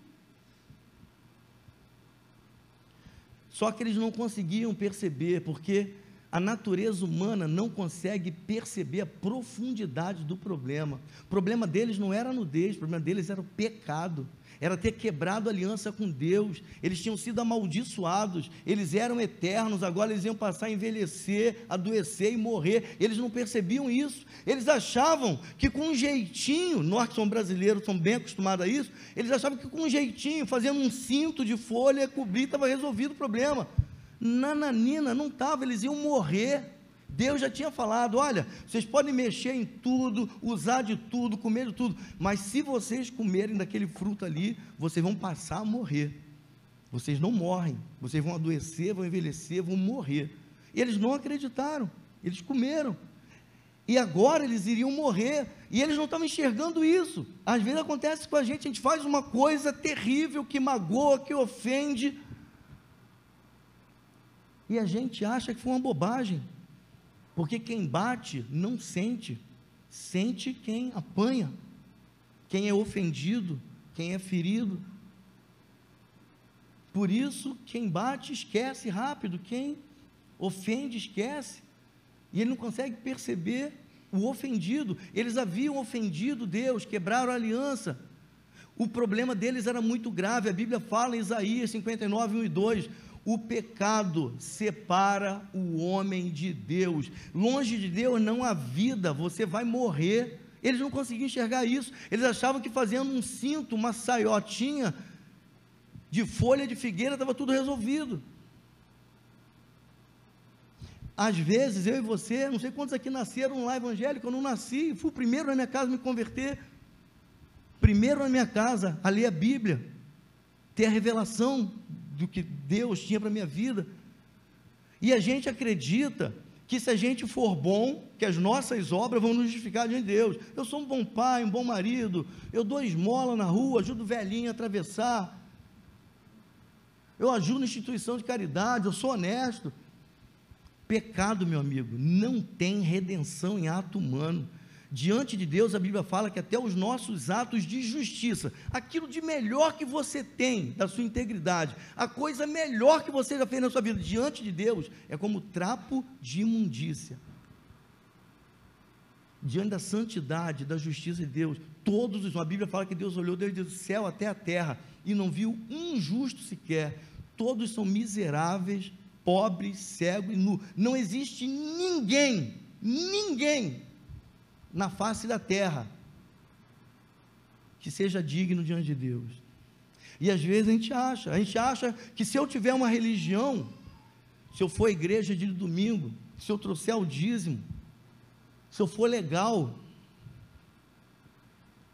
Só que eles não conseguiam perceber, porque a natureza humana não consegue perceber a profundidade do problema. O problema deles não era a nudez, o problema deles era o pecado. Era ter quebrado aliança com Deus, eles tinham sido amaldiçoados, eles eram eternos, agora eles iam passar a envelhecer, adoecer e morrer, eles não percebiam isso, eles achavam que com um jeitinho, nós que somos brasileiros, somos bem acostumados a isso, eles achavam que com um jeitinho, fazendo um cinto de folha, cobrir, estava resolvido o problema, nananina, não estava, eles iam morrer, Deus já tinha falado: olha, vocês podem mexer em tudo, usar de tudo, comer de tudo, mas se vocês comerem daquele fruto ali, vocês vão passar a morrer. Vocês não morrem, vocês vão adoecer, vão envelhecer, vão morrer. Eles não acreditaram, eles comeram. E agora eles iriam morrer, e eles não estavam enxergando isso. Às vezes acontece com a gente, a gente faz uma coisa terrível que magoa, que ofende, e a gente acha que foi uma bobagem. Porque quem bate não sente, sente quem apanha, quem é ofendido, quem é ferido. Por isso, quem bate esquece rápido, quem ofende esquece. E ele não consegue perceber o ofendido. Eles haviam ofendido Deus, quebraram a aliança. O problema deles era muito grave. A Bíblia fala em Isaías 59, 1 e 2: o pecado separa o homem de Deus. Longe de Deus não há vida, você vai morrer. Eles não conseguiam enxergar isso. Eles achavam que fazendo um cinto, uma saiotinha de folha de figueira, estava tudo resolvido. Às vezes, eu e você, não sei quantos aqui nasceram lá evangélico, eu não nasci, fui o primeiro na minha casa me converter. Primeiro na minha casa, a ler a Bíblia, ter a revelação do que Deus tinha para a minha vida. E a gente acredita que se a gente for bom, que as nossas obras vão nos justificar diante de Deus. Eu sou um bom pai, um bom marido, eu dou esmola na rua, ajudo o velhinho a atravessar. Eu ajudo na instituição de caridade, eu sou honesto. Pecado, meu amigo, não tem redenção em ato humano. Diante de Deus, a Bíblia fala que até os nossos atos de justiça, aquilo de melhor que você tem da sua integridade, a coisa melhor que você já fez na sua vida diante de Deus, é como trapo de imundícia. Diante da santidade, da justiça de Deus, todos os. A Bíblia fala que Deus olhou desde o céu até a terra e não viu um justo sequer. Todos são miseráveis, pobres, cegos e nu. Não existe ninguém, ninguém na face da terra que seja digno diante de Deus. E às vezes a gente acha, a gente acha que se eu tiver uma religião, se eu for à igreja de domingo, se eu trouxer o dízimo, se eu for legal,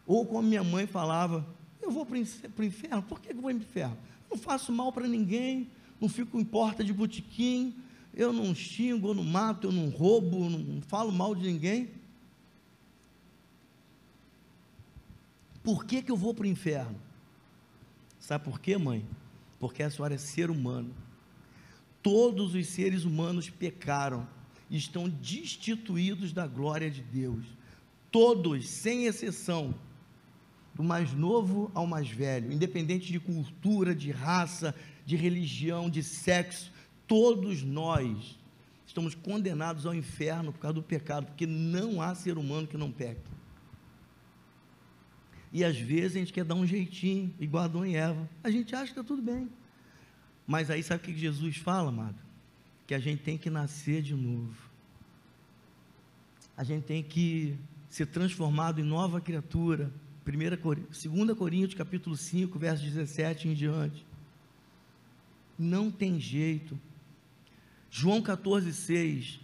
ou como minha mãe falava, eu vou para o inferno, por que eu vou para o inferno? Não faço mal para ninguém, não fico em porta de botequim, eu não xingo, eu não mato, eu não roubo, não falo mal de ninguém. Por que, que eu vou para o inferno? Sabe por quê, mãe? Porque a senhora é ser humano. Todos os seres humanos pecaram e estão destituídos da glória de Deus. Todos, sem exceção, do mais novo ao mais velho, independente de cultura, de raça, de religião, de sexo, todos nós estamos condenados ao inferno por causa do pecado, porque não há ser humano que não peque. E às vezes a gente quer dar um jeitinho, igual Adão e Eva. A gente acha que está tudo bem. Mas aí sabe o que Jesus fala, amado? Que a gente tem que nascer de novo. A gente tem que ser transformado em nova criatura. 2 Coríntios capítulo 5, verso 17 em diante. Não tem jeito. João 14, 6.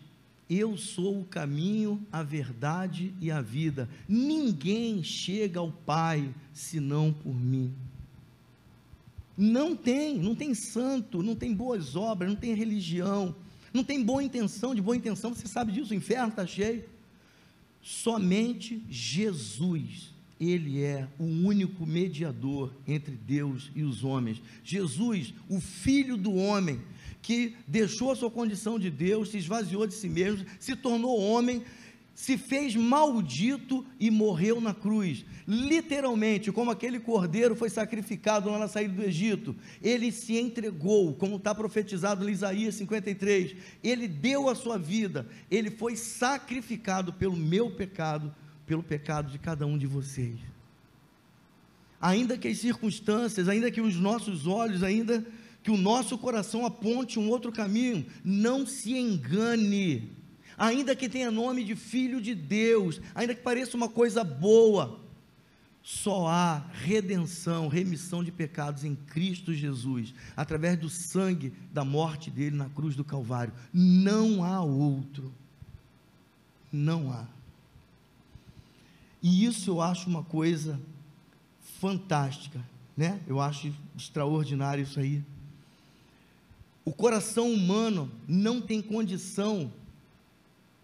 Eu sou o caminho, a verdade e a vida. Ninguém chega ao Pai senão por mim. Não tem, não tem santo, não tem boas obras, não tem religião, não tem boa intenção, de boa intenção, você sabe disso, o inferno está cheio. Somente Jesus, Ele é o único mediador entre Deus e os homens. Jesus, o Filho do homem, que deixou a sua condição de Deus, se esvaziou de si mesmo, se tornou homem, se fez maldito e morreu na cruz. Literalmente, como aquele cordeiro foi sacrificado lá na saída do Egito, ele se entregou, como está profetizado em Isaías 53. Ele deu a sua vida, ele foi sacrificado pelo meu pecado, pelo pecado de cada um de vocês. Ainda que as circunstâncias, ainda que os nossos olhos ainda que o nosso coração aponte um outro caminho. Não se engane. Ainda que tenha nome de filho de Deus, ainda que pareça uma coisa boa, só há redenção, remissão de pecados em Cristo Jesus, através do sangue da morte dele na cruz do Calvário. Não há outro. Não há. E isso eu acho uma coisa fantástica, né? Eu acho extraordinário isso aí. O coração humano não tem condição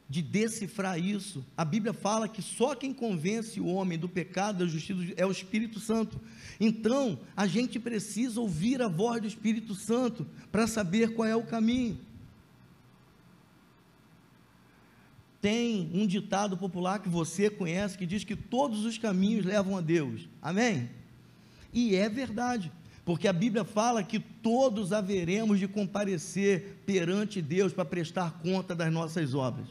de decifrar isso. A Bíblia fala que só quem convence o homem do pecado, da justiça, é o Espírito Santo. Então, a gente precisa ouvir a voz do Espírito Santo para saber qual é o caminho. Tem um ditado popular que você conhece que diz que todos os caminhos levam a Deus. Amém? E é verdade porque a Bíblia fala que todos haveremos de comparecer perante Deus para prestar conta das nossas obras.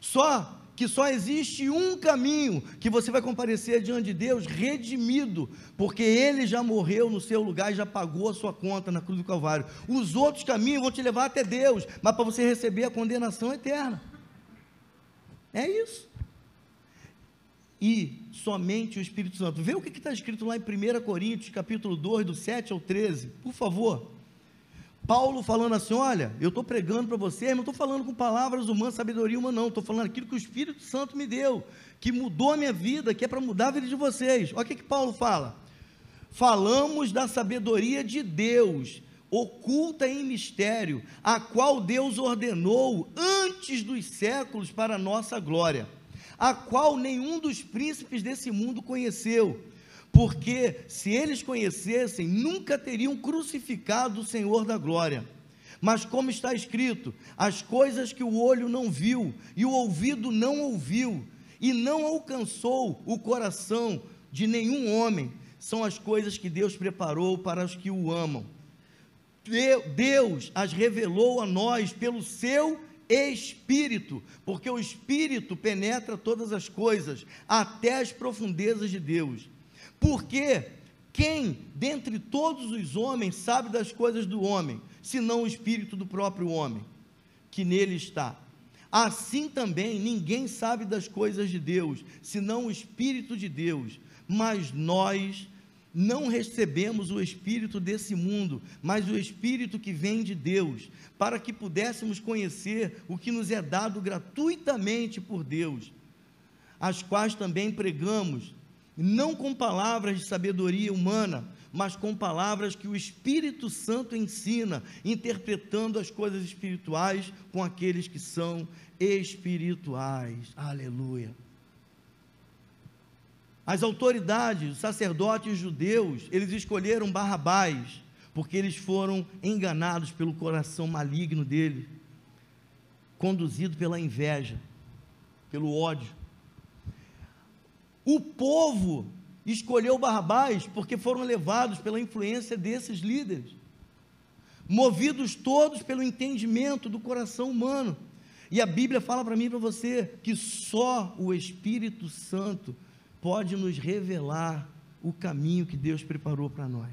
Só que só existe um caminho que você vai comparecer diante de Deus redimido, porque Ele já morreu no seu lugar e já pagou a sua conta na cruz do Calvário. Os outros caminhos vão te levar até Deus, mas para você receber a condenação eterna. É isso. E somente o Espírito Santo. Vê o que está escrito lá em 1 Coríntios, capítulo 2, do 7 ao 13, por favor. Paulo falando assim: olha, eu estou pregando para vocês, não estou falando com palavras humanas, sabedoria humana, não, estou falando aquilo que o Espírito Santo me deu, que mudou a minha vida, que é para mudar a vida de vocês. Olha o que, que Paulo fala. Falamos da sabedoria de Deus, oculta em mistério, a qual Deus ordenou antes dos séculos para a nossa glória, a qual nenhum dos príncipes desse mundo conheceu porque se eles conhecessem, nunca teriam crucificado o Senhor da glória. Mas como está escrito, as coisas que o olho não viu e o ouvido não ouviu e não alcançou o coração de nenhum homem, são as coisas que Deus preparou para os que o amam. Deus as revelou a nós pelo seu Espírito, porque o Espírito penetra todas as coisas, até as profundezas de Deus. Porque quem dentre todos os homens sabe das coisas do homem, senão o espírito do próprio homem, que nele está? Assim também ninguém sabe das coisas de Deus, senão o espírito de Deus. Mas nós não recebemos o espírito desse mundo, mas o espírito que vem de Deus, para que pudéssemos conhecer o que nos é dado gratuitamente por Deus, as quais também pregamos não com palavras de sabedoria humana, mas com palavras que o Espírito Santo ensina, interpretando as coisas espirituais com aqueles que são espirituais. Aleluia. As autoridades, os sacerdotes judeus, eles escolheram Barrabás, porque eles foram enganados pelo coração maligno dele, conduzido pela inveja, pelo ódio. O povo escolheu Barrabás porque foram levados pela influência desses líderes, movidos todos pelo entendimento do coração humano. E a Bíblia fala para mim e para você que só o Espírito Santo pode nos revelar o caminho que Deus preparou para nós.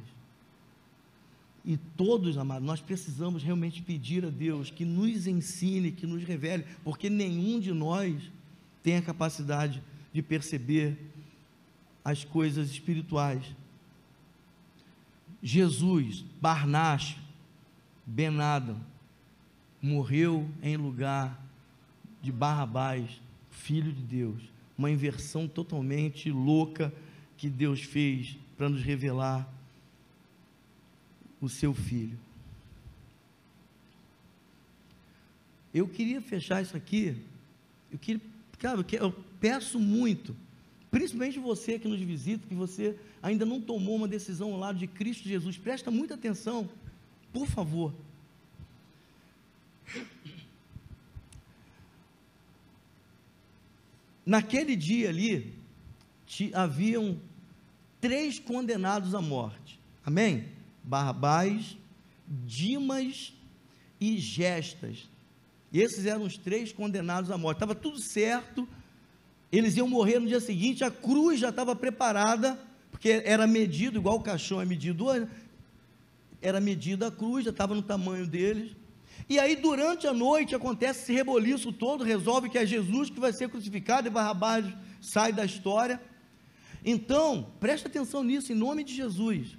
E todos, amados, nós precisamos realmente pedir a Deus que nos ensine, que nos revele, porque nenhum de nós tem a capacidade de perceber as coisas espirituais. Jesus, Barnacho, Benadam, morreu em lugar de Barrabás, filho de Deus. Uma inversão totalmente louca que Deus fez para nos revelar o seu filho. Eu queria fechar isso aqui. Eu queria, cara, eu peço muito, principalmente você que nos visita, que você ainda não tomou uma decisão ao lado de Cristo Jesus, presta muita atenção, por favor. Naquele dia ali, haviam três condenados à morte. Amém? Barrabás, Dimas e Gestas. E esses eram os três condenados à morte. Estava tudo certo eles iam morrer no dia seguinte, a cruz já estava preparada, porque era medido, igual o caixão é medido era medida a cruz, já estava no tamanho deles. E aí, durante a noite, acontece esse reboliço todo, resolve que é Jesus que vai ser crucificado e Barrabás sai da história. Então, preste atenção nisso, em nome de Jesus.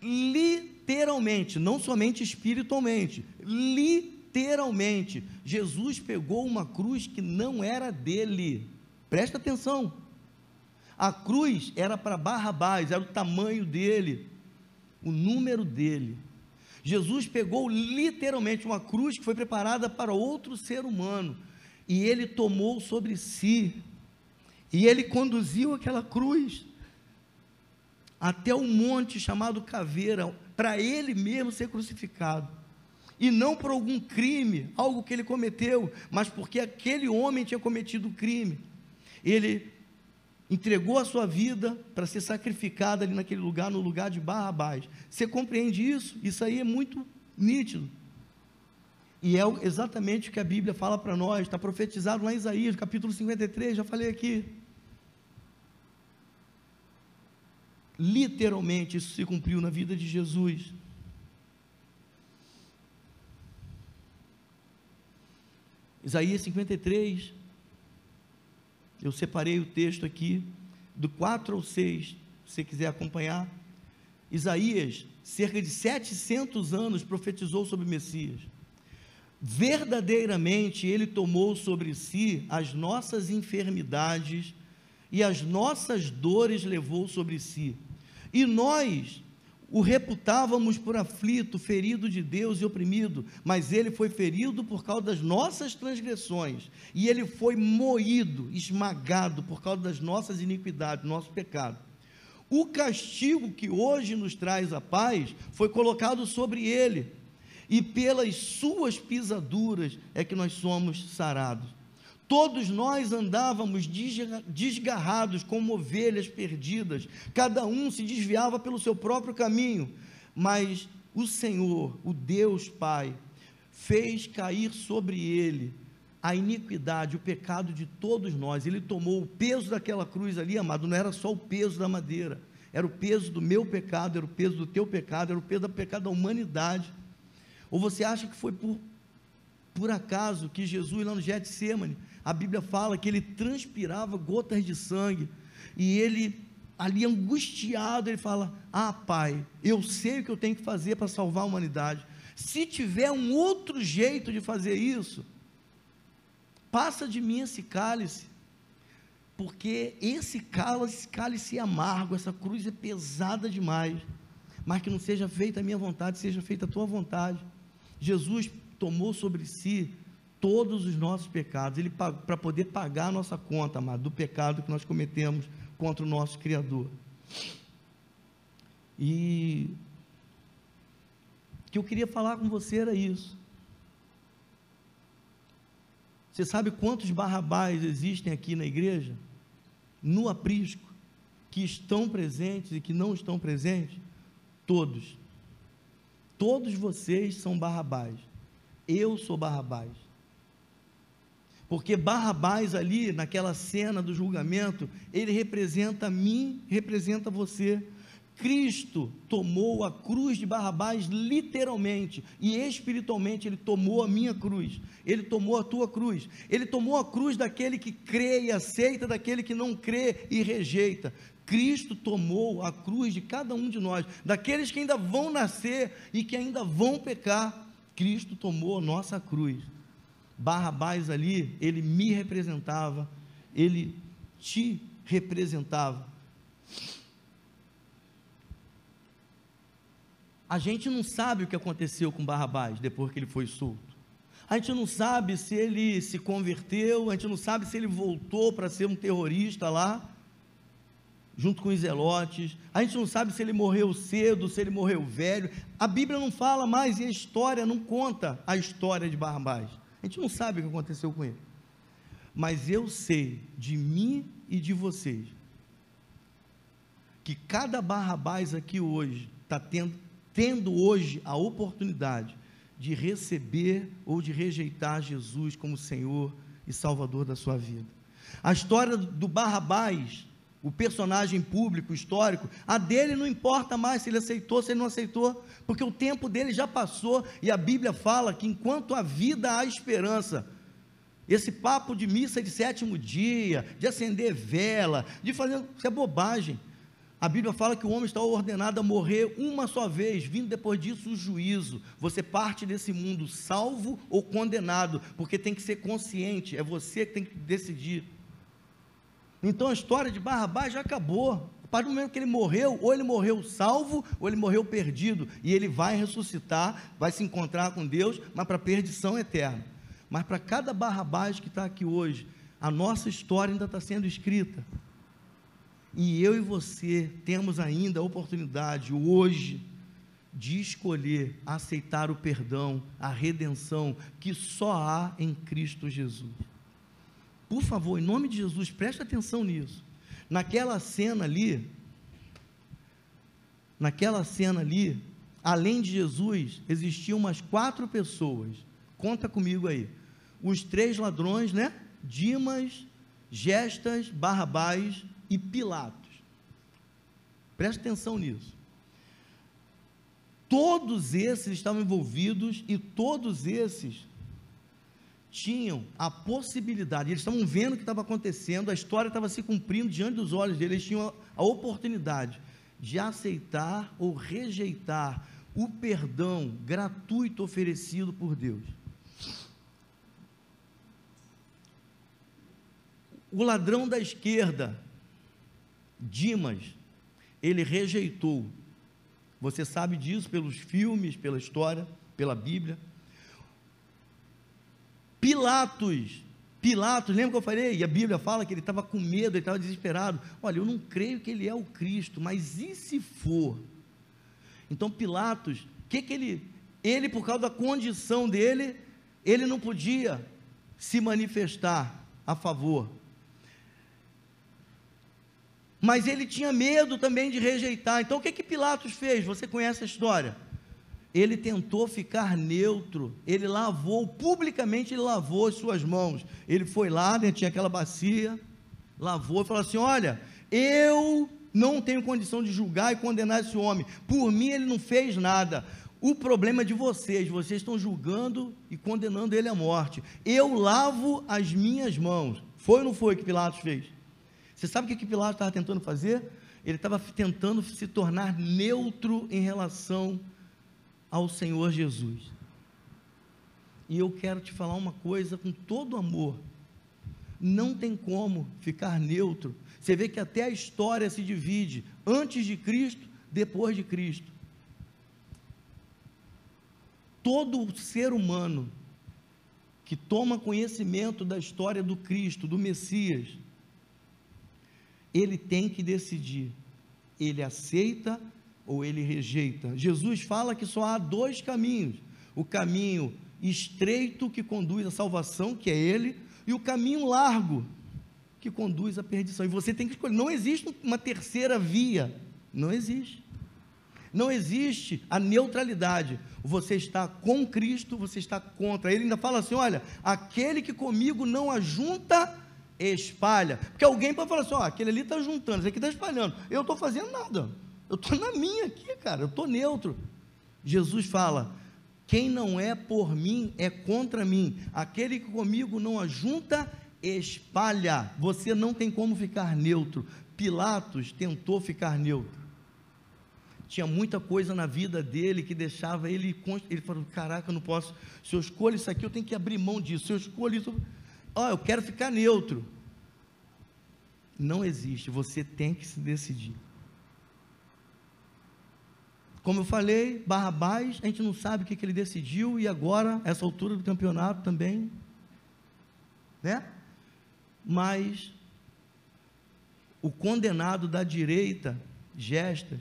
Literalmente, não somente espiritualmente, literalmente, Jesus pegou uma cruz que não era dele Presta atenção. A cruz era para Barrabás, era o tamanho dele, o número dele. Jesus pegou literalmente uma cruz que foi preparada para outro ser humano e ele tomou sobre si. E ele conduziu aquela cruz até um monte chamado Caveira, para ele mesmo ser crucificado. E não por algum crime, algo que ele cometeu, mas porque aquele homem tinha cometido o crime ele entregou a sua vida para ser sacrificado ali naquele lugar, no lugar de Barrabás. Você compreende isso? Isso aí é muito nítido. E é exatamente o que a Bíblia fala para nós, está profetizado lá em Isaías, capítulo 53, já falei aqui. Literalmente isso se cumpriu na vida de Jesus. Isaías 53, eu separei o texto aqui, do 4 ao 6, se você quiser acompanhar. Isaías, cerca de 700 anos, profetizou sobre Messias. Verdadeiramente, ele tomou sobre si as nossas enfermidades e as nossas dores levou sobre si. E nós o reputávamos por aflito, ferido de Deus e oprimido, mas ele foi ferido por causa das nossas transgressões, e ele foi moído, esmagado por causa das nossas iniquidades, nosso pecado. O castigo que hoje nos traz a paz foi colocado sobre ele, e pelas suas pisaduras é que nós somos sarados. Todos nós andávamos desgarrados como ovelhas perdidas, cada um se desviava pelo seu próprio caminho, mas o Senhor, o Deus Pai, fez cair sobre ele a iniquidade, o pecado de todos nós. Ele tomou o peso daquela cruz ali, amado, não era só o peso da madeira, era o peso do meu pecado, era o peso do teu pecado, era o peso do pecado da humanidade. Ou você acha que foi por, por acaso que Jesus, lá no Getsemane, a Bíblia fala que ele transpirava gotas de sangue, e ele, ali angustiado, ele fala: Ah, Pai, eu sei o que eu tenho que fazer para salvar a humanidade. Se tiver um outro jeito de fazer isso, passa de mim esse cálice, porque esse cálice, cálice é amargo, essa cruz é pesada demais, mas que não seja feita a minha vontade, seja feita a tua vontade. Jesus tomou sobre si todos os nossos pecados, ele para poder pagar a nossa conta, amado, do pecado que nós cometemos contra o nosso Criador. E o que eu queria falar com você era isso. Você sabe quantos barrabás existem aqui na igreja? No aprisco, que estão presentes e que não estão presentes? Todos. Todos vocês são barrabás. Eu sou barrabás. Porque Barrabás ali, naquela cena do julgamento, ele representa mim, representa você. Cristo tomou a cruz de Barrabás literalmente e espiritualmente, ele tomou a minha cruz, ele tomou a tua cruz, ele tomou a cruz daquele que crê e aceita, daquele que não crê e rejeita. Cristo tomou a cruz de cada um de nós, daqueles que ainda vão nascer e que ainda vão pecar. Cristo tomou a nossa cruz. Barrabás ali, ele me representava, ele te representava. A gente não sabe o que aconteceu com Barrabás depois que ele foi solto. A gente não sabe se ele se converteu, a gente não sabe se ele voltou para ser um terrorista lá, junto com os zelotes. A gente não sabe se ele morreu cedo, se ele morreu velho. A Bíblia não fala mais e a história não conta a história de Barrabás. A gente não sabe o que aconteceu com ele. Mas eu sei de mim e de vocês que cada Barrabás aqui hoje está tendo, tendo hoje a oportunidade de receber ou de rejeitar Jesus como Senhor e Salvador da sua vida. A história do Barrabás, o personagem público, histórico, a dele não importa mais se ele aceitou, se ele não aceitou porque o tempo dele já passou e a Bíblia fala que enquanto a vida há esperança. Esse papo de missa de sétimo dia, de acender vela, de fazer. Isso é bobagem. A Bíblia fala que o homem está ordenado a morrer uma só vez, vindo depois disso o juízo. Você parte desse mundo salvo ou condenado, porque tem que ser consciente, é você que tem que decidir. Então a história de Barrabás já acabou partir do momento que ele morreu, ou ele morreu salvo, ou ele morreu perdido, e ele vai ressuscitar, vai se encontrar com Deus, mas para perdição eterna. Mas para cada Barrabás que está aqui hoje, a nossa história ainda está sendo escrita. E eu e você temos ainda a oportunidade hoje de escolher aceitar o perdão, a redenção que só há em Cristo Jesus. Por favor, em nome de Jesus, preste atenção nisso. Naquela cena ali, naquela cena ali, além de Jesus, existiam umas quatro pessoas Conta comigo aí. Os três ladrões, né? Dimas, Gestas, Barrabás e Pilatos. Preste atenção nisso. Todos esses estavam envolvidos e todos esses tinham a possibilidade, eles estavam vendo o que estava acontecendo, a história estava se cumprindo diante dos olhos deles, eles tinham a oportunidade de aceitar ou rejeitar o perdão gratuito oferecido por Deus. O ladrão da esquerda, Dimas, ele rejeitou. Você sabe disso pelos filmes, pela história, pela Bíblia. Pilatos, Pilatos, lembra que eu falei? E a Bíblia fala que ele estava com medo, ele estava desesperado. Olha, eu não creio que ele é o Cristo, mas e se for? Então Pilatos, o que que ele, ele por causa da condição dele, ele não podia se manifestar a favor. Mas ele tinha medo também de rejeitar. Então o que que Pilatos fez? Você conhece a história? Ele tentou ficar neutro, ele lavou, publicamente ele lavou as suas mãos. Ele foi lá, né, tinha aquela bacia, lavou e falou assim: Olha, eu não tenho condição de julgar e condenar esse homem, por mim ele não fez nada. O problema é de vocês, vocês estão julgando e condenando ele à morte. Eu lavo as minhas mãos. Foi ou não foi que Pilatos fez? Você sabe o que Pilatos estava tentando fazer? Ele estava tentando se tornar neutro em relação ao Senhor Jesus. E eu quero te falar uma coisa com todo amor. Não tem como ficar neutro. Você vê que até a história se divide antes de Cristo, depois de Cristo. Todo ser humano que toma conhecimento da história do Cristo, do Messias, ele tem que decidir. Ele aceita ou ele rejeita. Jesus fala que só há dois caminhos: o caminho estreito que conduz à salvação, que é ele, e o caminho largo que conduz à perdição. E você tem que escolher. Não existe uma terceira via. Não existe. Não existe a neutralidade. Você está com Cristo, você está contra. Ele ainda fala assim: olha, aquele que comigo não ajunta, espalha. Porque alguém pode falar assim: ó, aquele ali está juntando, esse aqui está espalhando. Eu estou fazendo nada. Eu estou na minha aqui, cara, eu estou neutro. Jesus fala: quem não é por mim é contra mim. Aquele que comigo não ajunta, espalha. Você não tem como ficar neutro. Pilatos tentou ficar neutro. Tinha muita coisa na vida dele que deixava ele. Ele falou: Caraca, eu não posso. Se eu escolho isso aqui, eu tenho que abrir mão disso. Se eu escolho isso. Ó, eu quero ficar neutro. Não existe. Você tem que se decidir. Como eu falei, Barrabás, a gente não sabe o que, que ele decidiu, e agora, essa altura do campeonato também, né? Mas o condenado da direita, Gestas,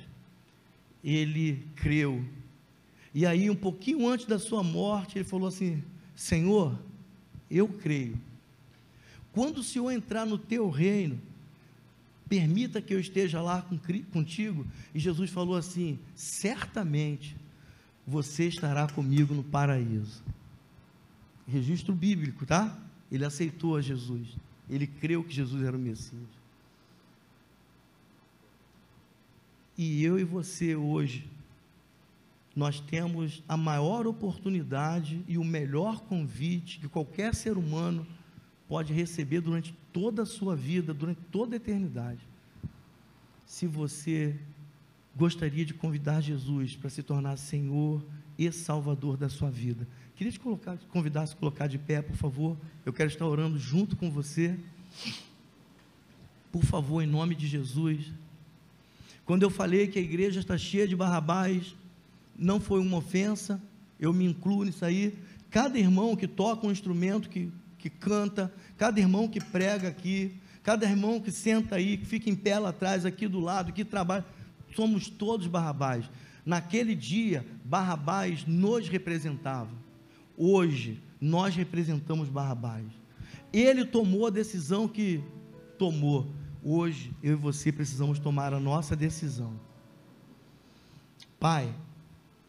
ele creu. E aí, um pouquinho antes da sua morte, ele falou assim: Senhor, eu creio. Quando o Senhor entrar no teu reino, permita que eu esteja lá contigo. E Jesus falou assim: certamente você estará comigo no paraíso. Registro bíblico, tá? Ele aceitou a Jesus. Ele creu que Jesus era o Messias. E eu e você hoje, nós temos a maior oportunidade e o melhor convite que qualquer ser humano pode receber durante toda a sua vida, durante toda a eternidade. Se você gostaria de convidar Jesus para se tornar Senhor e Salvador da sua vida, queria te colocar, convidar a se colocar de pé, por favor. Eu quero estar orando junto com você. Por favor, em nome de Jesus. Quando eu falei que a igreja está cheia de barrabás, não foi uma ofensa, eu me incluo nisso aí. Cada irmão que toca um instrumento, que que canta, cada irmão que prega aqui, cada irmão que senta aí, que fica em pé lá atrás, aqui do lado, que trabalha, somos todos Barrabás. Naquele dia, Barrabás nos representava. Hoje, nós representamos Barrabás. Ele tomou a decisão que tomou. Hoje, eu e você precisamos tomar a nossa decisão. Pai,